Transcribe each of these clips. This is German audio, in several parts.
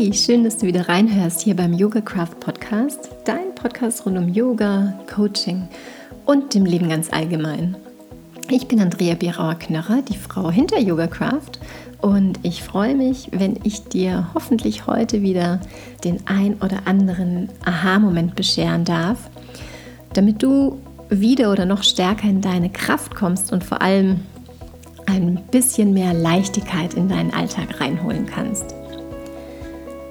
Hey, schön, dass du wieder reinhörst hier beim Yoga Craft Podcast, dein Podcast rund um Yoga, Coaching und dem Leben ganz allgemein. Ich bin Andrea Bierauer-Knörrer, die Frau hinter Yoga Craft und ich freue mich, wenn ich dir hoffentlich heute wieder den ein oder anderen Aha-Moment bescheren darf, damit du wieder oder noch stärker in deine Kraft kommst und vor allem ein bisschen mehr Leichtigkeit in deinen Alltag reinholen kannst.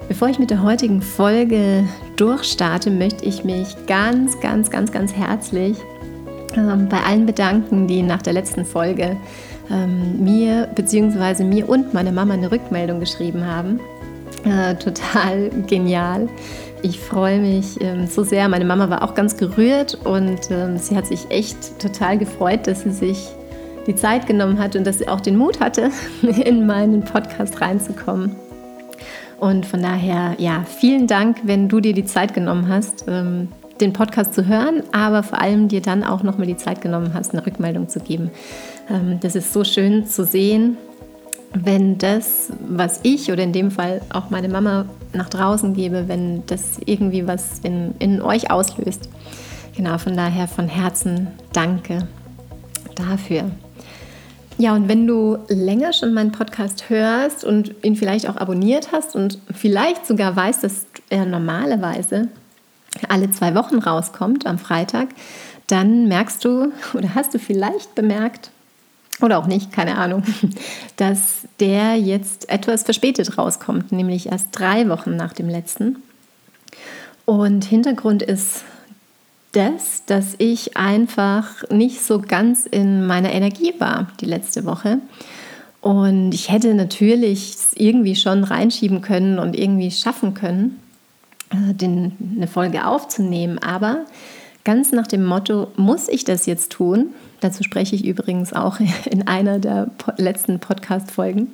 Bevor ich mit der heutigen Folge durchstarte, möchte ich mich ganz, ganz, ganz, ganz herzlich ähm, bei allen bedanken, die nach der letzten Folge ähm, mir bzw. mir und meiner Mama eine Rückmeldung geschrieben haben. Äh, total genial. Ich freue mich ähm, so sehr. Meine Mama war auch ganz gerührt und ähm, sie hat sich echt total gefreut, dass sie sich die Zeit genommen hat und dass sie auch den Mut hatte, in meinen Podcast reinzukommen. Und von daher, ja, vielen Dank, wenn du dir die Zeit genommen hast, ähm, den Podcast zu hören, aber vor allem dir dann auch nochmal die Zeit genommen hast, eine Rückmeldung zu geben. Ähm, das ist so schön zu sehen, wenn das, was ich oder in dem Fall auch meine Mama nach draußen gebe, wenn das irgendwie was in, in euch auslöst. Genau, von daher von Herzen danke dafür. Ja, und wenn du länger schon meinen Podcast hörst und ihn vielleicht auch abonniert hast und vielleicht sogar weißt, dass er normalerweise alle zwei Wochen rauskommt am Freitag, dann merkst du oder hast du vielleicht bemerkt, oder auch nicht, keine Ahnung, dass der jetzt etwas verspätet rauskommt, nämlich erst drei Wochen nach dem letzten. Und Hintergrund ist das, dass ich einfach nicht so ganz in meiner Energie war die letzte Woche. Und ich hätte natürlich irgendwie schon reinschieben können und irgendwie schaffen können, äh, den, eine Folge aufzunehmen. Aber ganz nach dem Motto, muss ich das jetzt tun? Dazu spreche ich übrigens auch in einer der letzten Podcast-Folgen.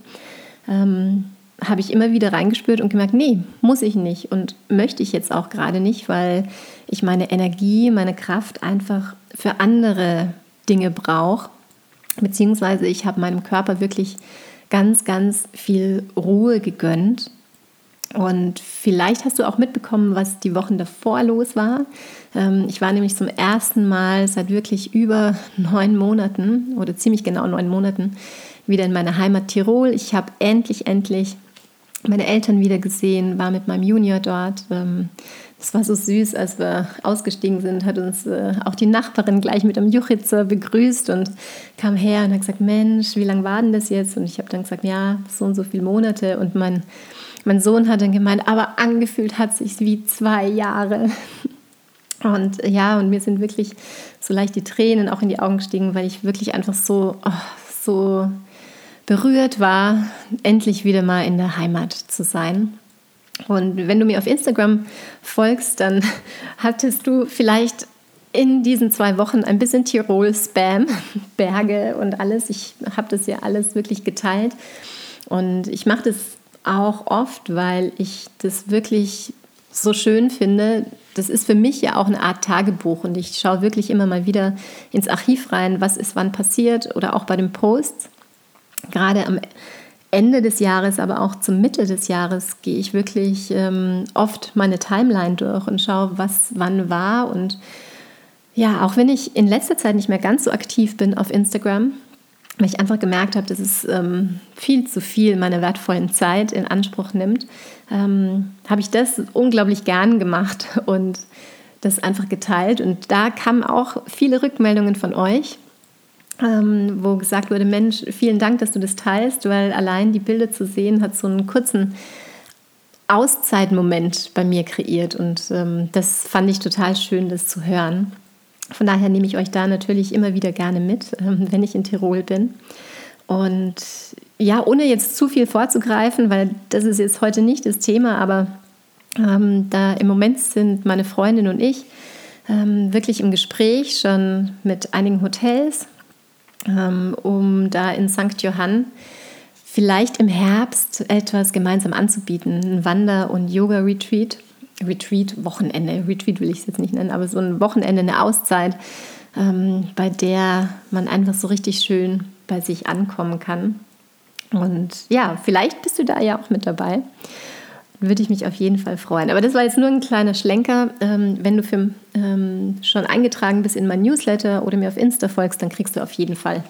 Ähm, habe ich immer wieder reingespürt und gemerkt, nee, muss ich nicht und möchte ich jetzt auch gerade nicht, weil ich meine Energie, meine Kraft einfach für andere Dinge brauche. Beziehungsweise ich habe meinem Körper wirklich ganz, ganz viel Ruhe gegönnt. Und vielleicht hast du auch mitbekommen, was die Wochen davor los war. Ähm, ich war nämlich zum ersten Mal seit wirklich über neun Monaten oder ziemlich genau neun Monaten wieder in meiner Heimat Tirol. Ich habe endlich, endlich meine Eltern wieder gesehen, war mit meinem Junior dort. Ähm, es war so süß, als wir ausgestiegen sind, hat uns äh, auch die Nachbarin gleich mit einem Juchitzer begrüßt und kam her und hat gesagt, Mensch, wie lange war denn das jetzt? Und ich habe dann gesagt, ja, so und so viele Monate. Und mein, mein Sohn hat dann gemeint, aber angefühlt hat sich wie zwei Jahre. Und ja, und mir sind wirklich so leicht die Tränen auch in die Augen gestiegen, weil ich wirklich einfach so, oh, so berührt war, endlich wieder mal in der Heimat zu sein. Und wenn du mir auf Instagram folgst, dann hattest du vielleicht in diesen zwei Wochen ein bisschen Tirol-Spam, Berge und alles. Ich habe das ja alles wirklich geteilt. Und ich mache das auch oft, weil ich das wirklich so schön finde. Das ist für mich ja auch eine Art Tagebuch und ich schaue wirklich immer mal wieder ins Archiv rein, was ist wann passiert oder auch bei den Posts gerade am Ende des Jahres, aber auch zur Mitte des Jahres gehe ich wirklich ähm, oft meine Timeline durch und schaue, was wann war. Und ja, auch wenn ich in letzter Zeit nicht mehr ganz so aktiv bin auf Instagram, weil ich einfach gemerkt habe, dass es ähm, viel zu viel meiner wertvollen Zeit in Anspruch nimmt, ähm, habe ich das unglaublich gern gemacht und das einfach geteilt. Und da kamen auch viele Rückmeldungen von euch ähm, wo gesagt wurde, Mensch, vielen Dank, dass du das teilst, weil allein die Bilder zu sehen hat so einen kurzen Auszeitmoment bei mir kreiert und ähm, das fand ich total schön, das zu hören. Von daher nehme ich euch da natürlich immer wieder gerne mit, ähm, wenn ich in Tirol bin. Und ja, ohne jetzt zu viel vorzugreifen, weil das ist jetzt heute nicht das Thema, aber ähm, da im Moment sind meine Freundin und ich ähm, wirklich im Gespräch schon mit einigen Hotels um da in St. Johann vielleicht im Herbst etwas gemeinsam anzubieten. Ein Wander- und Yoga-Retreat. Retreat-Wochenende. Retreat will ich es jetzt nicht nennen, aber so ein Wochenende, eine Auszeit, ähm, bei der man einfach so richtig schön bei sich ankommen kann. Und ja, vielleicht bist du da ja auch mit dabei. Würde ich mich auf jeden Fall freuen. Aber das war jetzt nur ein kleiner Schlenker. Ähm, wenn du für, ähm, schon eingetragen bist in mein Newsletter oder mir auf Insta folgst, dann kriegst du auf jeden Fall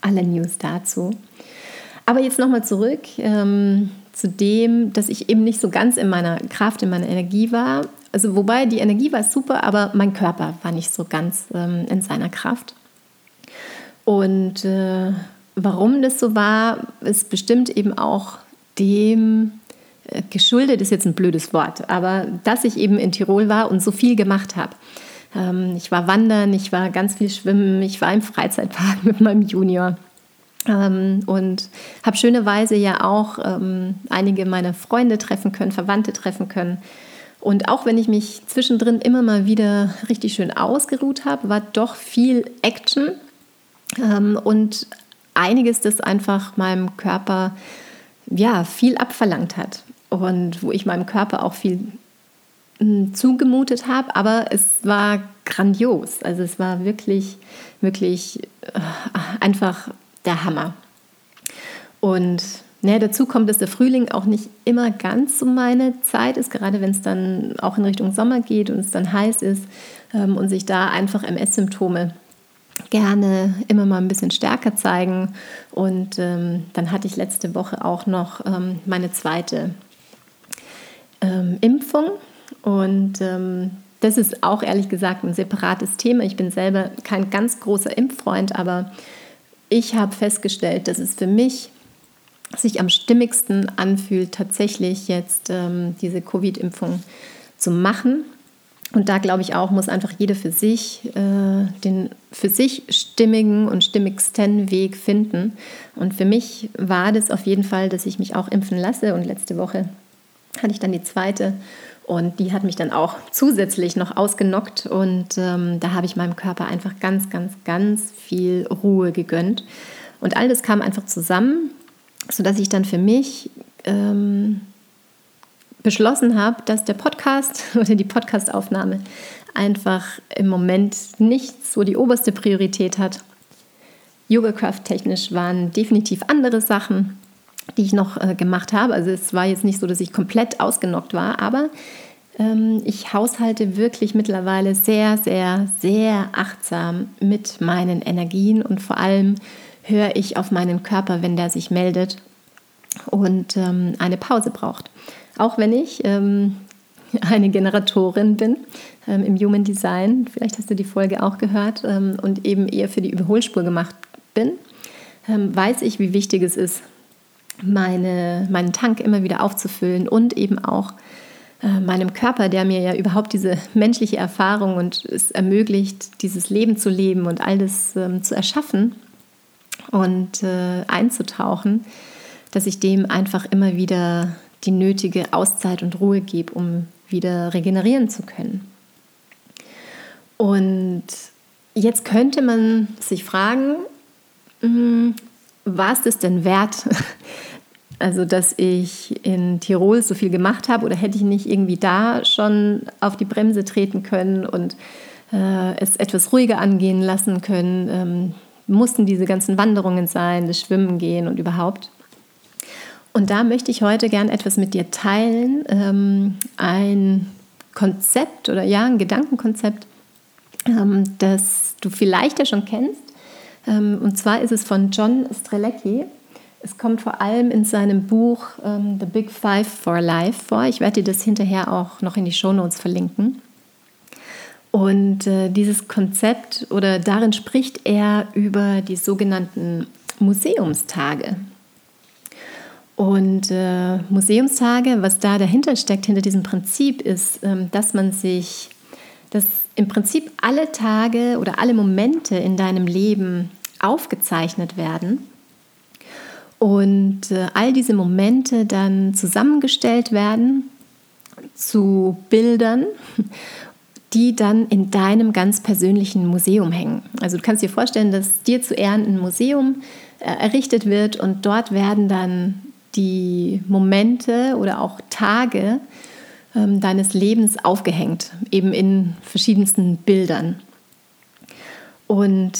alle News dazu. Aber jetzt nochmal zurück ähm, zu dem, dass ich eben nicht so ganz in meiner Kraft, in meiner Energie war. Also wobei die Energie war super, aber mein Körper war nicht so ganz ähm, in seiner Kraft. Und äh, warum das so war, ist bestimmt eben auch dem geschuldet, ist jetzt ein blödes Wort, aber dass ich eben in Tirol war und so viel gemacht habe. Ähm, ich war wandern, ich war ganz viel schwimmen, ich war im Freizeitpark mit meinem Junior. Ähm, und habe schönerweise ja auch ähm, einige meiner Freunde treffen können, Verwandte treffen können. Und auch wenn ich mich zwischendrin immer mal wieder richtig schön ausgeruht habe, war doch viel Action und einiges, das einfach meinem Körper ja, viel abverlangt hat und wo ich meinem Körper auch viel hm, zugemutet habe, aber es war grandios. Also es war wirklich, wirklich äh, einfach der Hammer. Und ne, dazu kommt, dass der Frühling auch nicht immer ganz so meine Zeit ist, gerade wenn es dann auch in Richtung Sommer geht und es dann heiß ist ähm, und sich da einfach MS-Symptome gerne immer mal ein bisschen stärker zeigen. Und ähm, dann hatte ich letzte Woche auch noch ähm, meine zweite ähm, Impfung. Und ähm, das ist auch ehrlich gesagt ein separates Thema. Ich bin selber kein ganz großer Impffreund, aber ich habe festgestellt, dass es für mich sich am stimmigsten anfühlt, tatsächlich jetzt ähm, diese Covid-Impfung zu machen. Und da glaube ich auch, muss einfach jeder für sich äh, den für sich stimmigen und stimmigsten Weg finden. Und für mich war das auf jeden Fall, dass ich mich auch impfen lasse. Und letzte Woche hatte ich dann die zweite. Und die hat mich dann auch zusätzlich noch ausgenockt. Und ähm, da habe ich meinem Körper einfach ganz, ganz, ganz viel Ruhe gegönnt. Und all das kam einfach zusammen, sodass ich dann für mich ähm, beschlossen habe, dass der Podcast oder die Podcastaufnahme einfach im Moment nicht so die oberste Priorität hat. Yogacraft technisch waren definitiv andere Sachen, die ich noch äh, gemacht habe. Also es war jetzt nicht so, dass ich komplett ausgenockt war, aber ähm, ich haushalte wirklich mittlerweile sehr, sehr, sehr achtsam mit meinen Energien und vor allem höre ich auf meinen Körper, wenn der sich meldet und ähm, eine Pause braucht. Auch wenn ich ähm, eine Generatorin bin ähm, im Human Design, vielleicht hast du die Folge auch gehört, ähm, und eben eher für die Überholspur gemacht bin, ähm, weiß ich, wie wichtig es ist, meine, meinen Tank immer wieder aufzufüllen und eben auch äh, meinem Körper, der mir ja überhaupt diese menschliche Erfahrung und es ermöglicht, dieses Leben zu leben und all das ähm, zu erschaffen und äh, einzutauchen, dass ich dem einfach immer wieder die nötige Auszeit und Ruhe gebe, um wieder regenerieren zu können. Und jetzt könnte man sich fragen, war es das denn wert, also dass ich in Tirol so viel gemacht habe oder hätte ich nicht irgendwie da schon auf die Bremse treten können und äh, es etwas ruhiger angehen lassen können? Ähm, mussten diese ganzen Wanderungen sein, das Schwimmen gehen und überhaupt? Und da möchte ich heute gern etwas mit dir teilen. Ähm, ein Konzept oder ja, ein Gedankenkonzept, ähm, das du vielleicht ja schon kennst. Ähm, und zwar ist es von John Strelecki. Es kommt vor allem in seinem Buch ähm, The Big Five for Life vor. Ich werde dir das hinterher auch noch in die Shownotes verlinken. Und äh, dieses Konzept oder darin spricht er über die sogenannten Museumstage. Und äh, Museumstage, was da dahinter steckt, hinter diesem Prinzip, ist, ähm, dass man sich, dass im Prinzip alle Tage oder alle Momente in deinem Leben aufgezeichnet werden und äh, all diese Momente dann zusammengestellt werden zu Bildern, die dann in deinem ganz persönlichen Museum hängen. Also du kannst dir vorstellen, dass dir zu Ehren ein Museum äh, errichtet wird und dort werden dann die Momente oder auch Tage ähm, deines Lebens aufgehängt, eben in verschiedensten Bildern. Und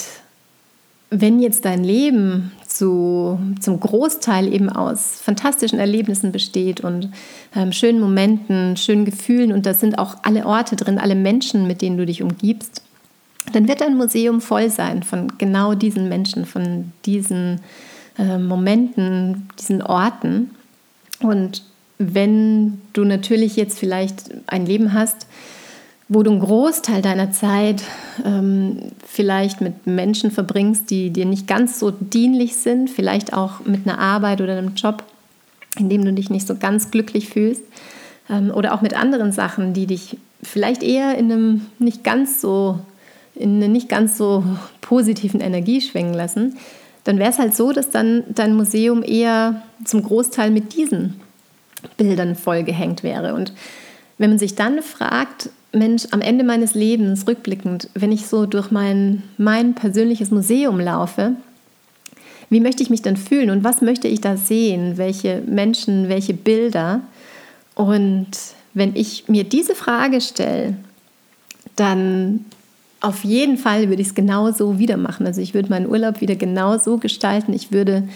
wenn jetzt dein Leben zu, zum Großteil eben aus fantastischen Erlebnissen besteht und ähm, schönen Momenten, schönen Gefühlen und da sind auch alle Orte drin, alle Menschen, mit denen du dich umgibst, dann wird dein Museum voll sein von genau diesen Menschen, von diesen äh, Momenten, diesen Orten. Und wenn du natürlich jetzt vielleicht ein Leben hast, wo du einen Großteil deiner Zeit ähm, vielleicht mit Menschen verbringst, die dir nicht ganz so dienlich sind, vielleicht auch mit einer Arbeit oder einem Job, in dem du dich nicht so ganz glücklich fühlst, ähm, oder auch mit anderen Sachen, die dich vielleicht eher in einem nicht ganz so in einer nicht ganz so positiven Energie schwingen lassen, dann wäre es halt so, dass dann dein Museum eher zum Großteil mit diesen Bildern vollgehängt wäre. Und wenn man sich dann fragt, Mensch, am Ende meines Lebens, rückblickend, wenn ich so durch mein, mein persönliches Museum laufe, wie möchte ich mich dann fühlen und was möchte ich da sehen? Welche Menschen, welche Bilder? Und wenn ich mir diese Frage stelle, dann auf jeden Fall würde ich es genauso wieder machen. Also ich würde meinen Urlaub wieder genauso gestalten. Ich würde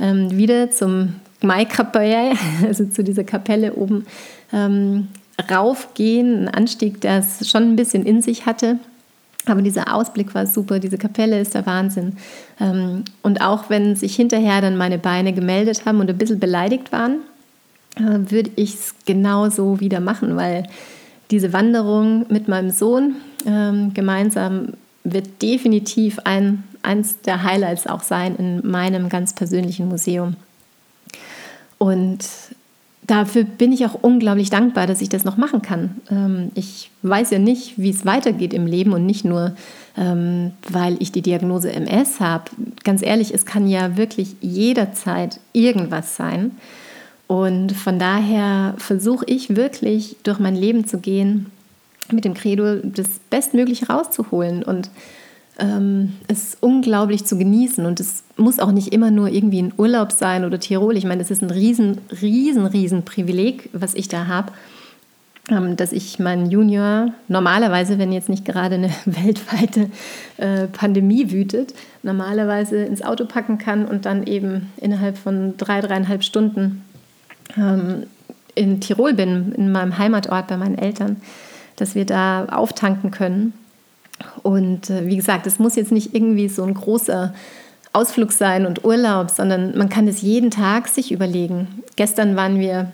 ähm, wieder zum Maikapelle, also zu dieser Kapelle oben, ähm, raufgehen. Ein Anstieg, der es schon ein bisschen in sich hatte. Aber dieser Ausblick war super, diese Kapelle ist der Wahnsinn. Ähm, und auch wenn sich hinterher dann meine Beine gemeldet haben und ein bisschen beleidigt waren, äh, würde ich es genauso wieder machen, weil diese Wanderung mit meinem Sohn ähm, gemeinsam wird definitiv ein, eins der Highlights auch sein in meinem ganz persönlichen Museum. Und dafür bin ich auch unglaublich dankbar, dass ich das noch machen kann. Ähm, ich weiß ja nicht, wie es weitergeht im Leben und nicht nur, ähm, weil ich die Diagnose MS habe. Ganz ehrlich, es kann ja wirklich jederzeit irgendwas sein. Und von daher versuche ich wirklich durch mein Leben zu gehen mit dem Credo, das Bestmögliche rauszuholen und ähm, es unglaublich zu genießen. Und es muss auch nicht immer nur irgendwie ein Urlaub sein oder Tirol. Ich meine, das ist ein riesen, riesen, riesen Privileg, was ich da habe, ähm, dass ich meinen Junior normalerweise, wenn jetzt nicht gerade eine weltweite äh, Pandemie wütet, normalerweise ins Auto packen kann und dann eben innerhalb von drei, dreieinhalb Stunden ähm, in Tirol bin, in meinem Heimatort bei meinen Eltern, dass wir da auftanken können. Und äh, wie gesagt, es muss jetzt nicht irgendwie so ein großer Ausflug sein und Urlaub, sondern man kann es jeden Tag sich überlegen. Gestern waren wir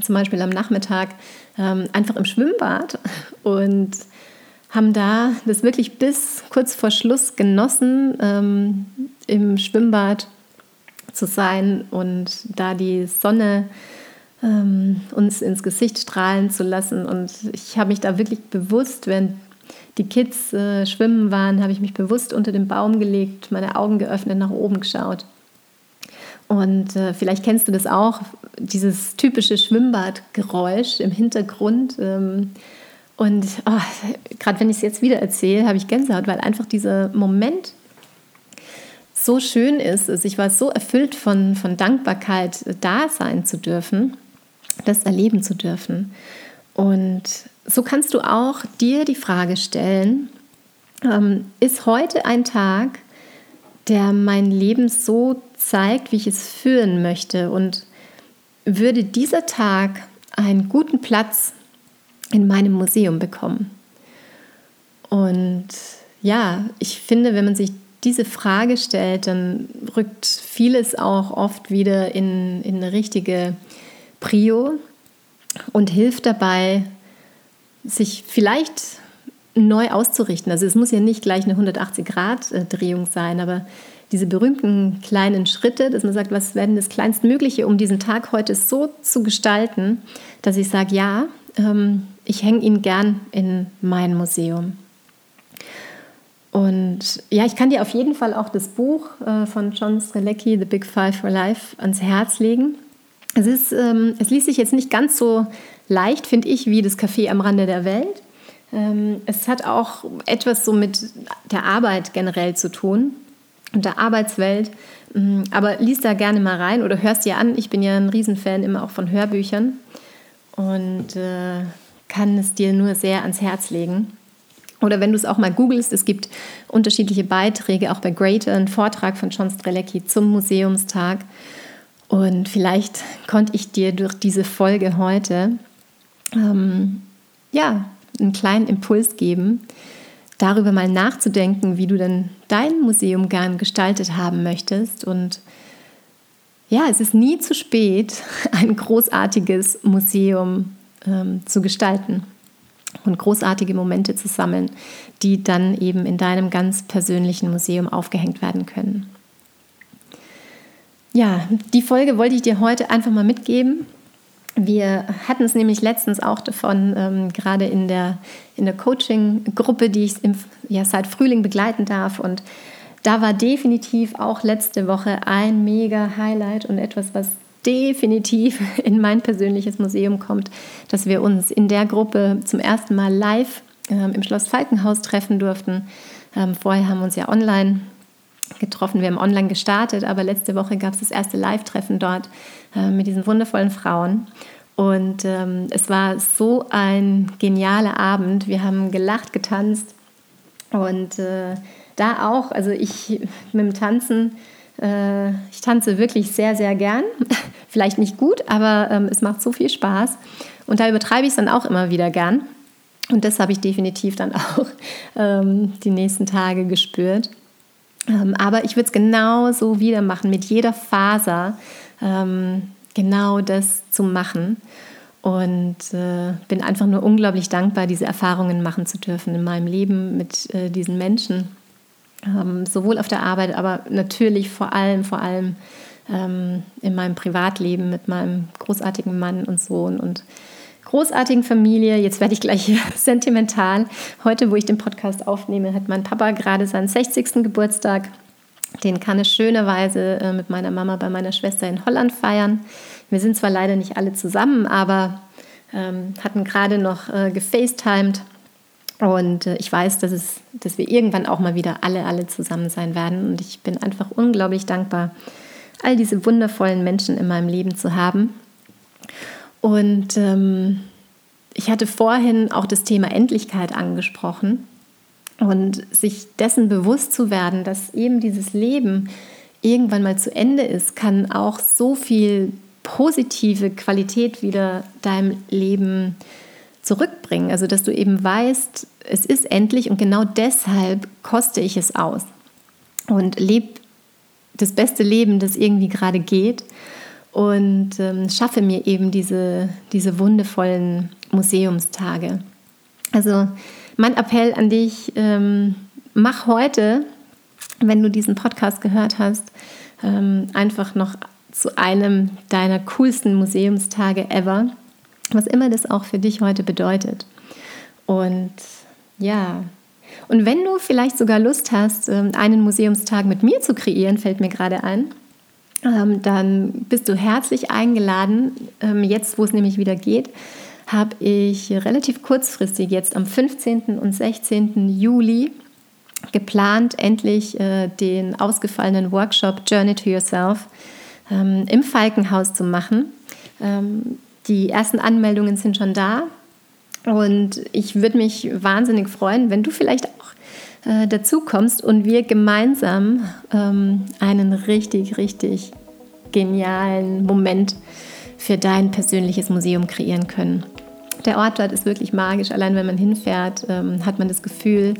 zum Beispiel am Nachmittag ähm, einfach im Schwimmbad und haben da das wirklich bis kurz vor Schluss genossen, ähm, im Schwimmbad zu sein und da die Sonne ähm, uns ins Gesicht strahlen zu lassen. Und ich habe mich da wirklich bewusst, wenn die Kids äh, schwimmen waren, habe ich mich bewusst unter den Baum gelegt, meine Augen geöffnet, nach oben geschaut. Und äh, vielleicht kennst du das auch, dieses typische Schwimmbadgeräusch im Hintergrund. Ähm, und oh, gerade wenn ich es jetzt wieder erzähle, habe ich Gänsehaut, weil einfach dieser Moment so schön ist. Also ich war so erfüllt von, von Dankbarkeit, da sein zu dürfen, das erleben zu dürfen. Und so kannst du auch dir die Frage stellen, ähm, ist heute ein Tag, der mein Leben so zeigt, wie ich es führen möchte? Und würde dieser Tag einen guten Platz in meinem Museum bekommen? Und ja, ich finde, wenn man sich diese Frage stellt, dann rückt vieles auch oft wieder in, in eine richtige Prio und hilft dabei, sich vielleicht neu auszurichten. Also es muss ja nicht gleich eine 180-Grad-Drehung sein, aber diese berühmten kleinen Schritte, dass man sagt, was werden das Kleinstmögliche, um diesen Tag heute so zu gestalten, dass ich sage, ja, ähm, ich hänge ihn gern in mein Museum. Und ja, ich kann dir auf jeden Fall auch das Buch äh, von John Strelecki, The Big Five for Life, ans Herz legen. Es, ist, ähm, es liest sich jetzt nicht ganz so leicht, finde ich, wie das Café am Rande der Welt. Ähm, es hat auch etwas so mit der Arbeit generell zu tun und der Arbeitswelt. Ähm, aber liest da gerne mal rein oder hörst dir an. Ich bin ja ein Riesenfan immer auch von Hörbüchern und äh, kann es dir nur sehr ans Herz legen. Oder wenn du es auch mal googelst, es gibt unterschiedliche Beiträge, auch bei Greater, ein Vortrag von John Strelecki zum Museumstag. Und vielleicht konnte ich dir durch diese Folge heute ähm, ja, einen kleinen Impuls geben, darüber mal nachzudenken, wie du denn dein Museum gern gestaltet haben möchtest. Und ja, es ist nie zu spät, ein großartiges Museum ähm, zu gestalten und großartige Momente zu sammeln, die dann eben in deinem ganz persönlichen Museum aufgehängt werden können. Ja, die Folge wollte ich dir heute einfach mal mitgeben. Wir hatten es nämlich letztens auch davon, ähm, gerade in der, in der Coaching-Gruppe, die ich im, ja, seit Frühling begleiten darf. Und da war definitiv auch letzte Woche ein mega Highlight und etwas, was definitiv in mein persönliches Museum kommt, dass wir uns in der Gruppe zum ersten Mal live ähm, im Schloss Falkenhaus treffen durften. Ähm, vorher haben wir uns ja online getroffen, wir haben online gestartet, aber letzte Woche gab es das erste Live-Treffen dort äh, mit diesen wundervollen Frauen. Und ähm, es war so ein genialer Abend. Wir haben gelacht, getanzt und äh, da auch, also ich mit dem Tanzen äh, ich tanze wirklich sehr, sehr gern. Vielleicht nicht gut, aber ähm, es macht so viel Spaß. Und da übertreibe ich es dann auch immer wieder gern. Und das habe ich definitiv dann auch ähm, die nächsten Tage gespürt. Ähm, aber ich würde es genau so wieder machen, mit jeder Faser ähm, genau das zu machen. Und äh, bin einfach nur unglaublich dankbar, diese Erfahrungen machen zu dürfen in meinem Leben mit äh, diesen Menschen ähm, sowohl auf der Arbeit, aber natürlich vor allem, vor allem ähm, in meinem Privatleben mit meinem großartigen Mann und Sohn und großartigen Familie. Jetzt werde ich gleich sentimental. Heute, wo ich den Podcast aufnehme, hat mein Papa gerade seinen 60. Geburtstag. Den kann ich schönerweise äh, mit meiner Mama bei meiner Schwester in Holland feiern. Wir sind zwar leider nicht alle zusammen, aber ähm, hatten gerade noch äh, gefacetimed und äh, ich weiß, dass, es, dass wir irgendwann auch mal wieder alle, alle zusammen sein werden. Und ich bin einfach unglaublich dankbar, all diese wundervollen Menschen in meinem Leben zu haben. Und ähm, ich hatte vorhin auch das Thema Endlichkeit angesprochen und sich dessen bewusst zu werden, dass eben dieses Leben irgendwann mal zu Ende ist, kann auch so viel positive Qualität wieder deinem Leben zurückbringen. Also dass du eben weißt, es ist endlich und genau deshalb koste ich es aus und lebe das beste Leben, das irgendwie gerade geht und ähm, schaffe mir eben diese, diese wundervollen Museumstage. Also mein Appell an dich, ähm, mach heute, wenn du diesen Podcast gehört hast, ähm, einfach noch zu einem deiner coolsten Museumstage ever, was immer das auch für dich heute bedeutet. Und ja. Und wenn du vielleicht sogar Lust hast, ähm, einen Museumstag mit mir zu kreieren, fällt mir gerade ein, ähm, dann bist du herzlich eingeladen. Ähm, jetzt, wo es nämlich wieder geht, habe ich relativ kurzfristig jetzt am 15. und 16. Juli geplant, endlich äh, den ausgefallenen Workshop Journey to Yourself im Falkenhaus zu machen. Die ersten Anmeldungen sind schon da. Und ich würde mich wahnsinnig freuen, wenn du vielleicht auch äh, dazu kommst und wir gemeinsam ähm, einen richtig, richtig genialen Moment für dein persönliches Museum kreieren können. Der Ort dort ist wirklich magisch. Allein wenn man hinfährt, ähm, hat man das Gefühl,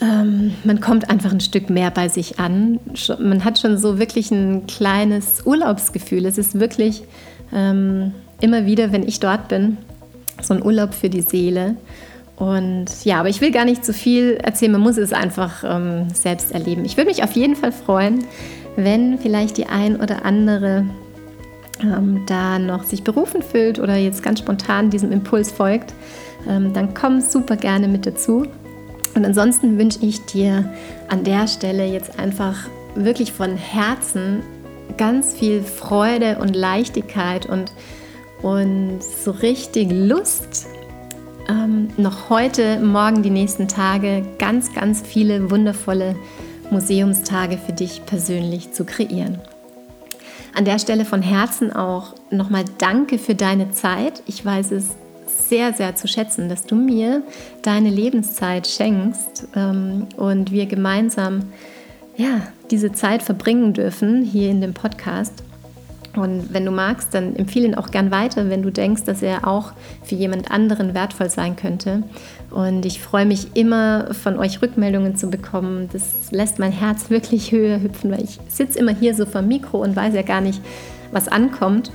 ähm, man kommt einfach ein Stück mehr bei sich an. Man hat schon so wirklich ein kleines Urlaubsgefühl. Es ist wirklich ähm, immer wieder, wenn ich dort bin, so ein Urlaub für die Seele. Und ja, aber ich will gar nicht zu viel erzählen, man muss es einfach ähm, selbst erleben. Ich würde mich auf jeden Fall freuen, wenn vielleicht die ein oder andere ähm, da noch sich berufen fühlt oder jetzt ganz spontan diesem Impuls folgt, ähm, dann komm super gerne mit dazu. Und ansonsten wünsche ich dir an der Stelle jetzt einfach wirklich von Herzen ganz viel Freude und Leichtigkeit und und so richtig Lust, ähm, noch heute, morgen, die nächsten Tage ganz, ganz viele wundervolle Museumstage für dich persönlich zu kreieren. An der Stelle von Herzen auch nochmal Danke für deine Zeit. Ich weiß es sehr, sehr zu schätzen, dass du mir deine Lebenszeit schenkst ähm, und wir gemeinsam ja, diese Zeit verbringen dürfen hier in dem Podcast. Und wenn du magst, dann empfehle ihn auch gern weiter, wenn du denkst, dass er auch für jemand anderen wertvoll sein könnte. Und ich freue mich immer, von euch Rückmeldungen zu bekommen. Das lässt mein Herz wirklich höher hüpfen, weil ich sitze immer hier so vor dem Mikro und weiß ja gar nicht, was ankommt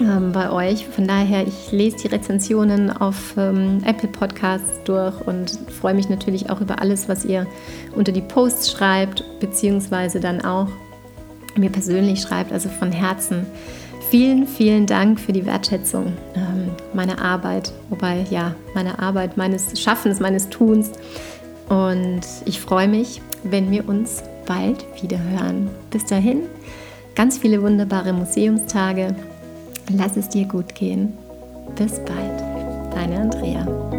ähm, bei euch. Von daher, ich lese die Rezensionen auf ähm, Apple Podcasts durch und freue mich natürlich auch über alles, was ihr unter die Posts schreibt, beziehungsweise dann auch mir persönlich schreibt, also von Herzen. Vielen, vielen Dank für die Wertschätzung ähm, meiner Arbeit, wobei ja, meine Arbeit, meines Schaffens, meines Tuns. Und ich freue mich, wenn wir uns bald wieder hören. Bis dahin, ganz viele wunderbare Museumstage. Lass es dir gut gehen. Bis bald, deine Andrea.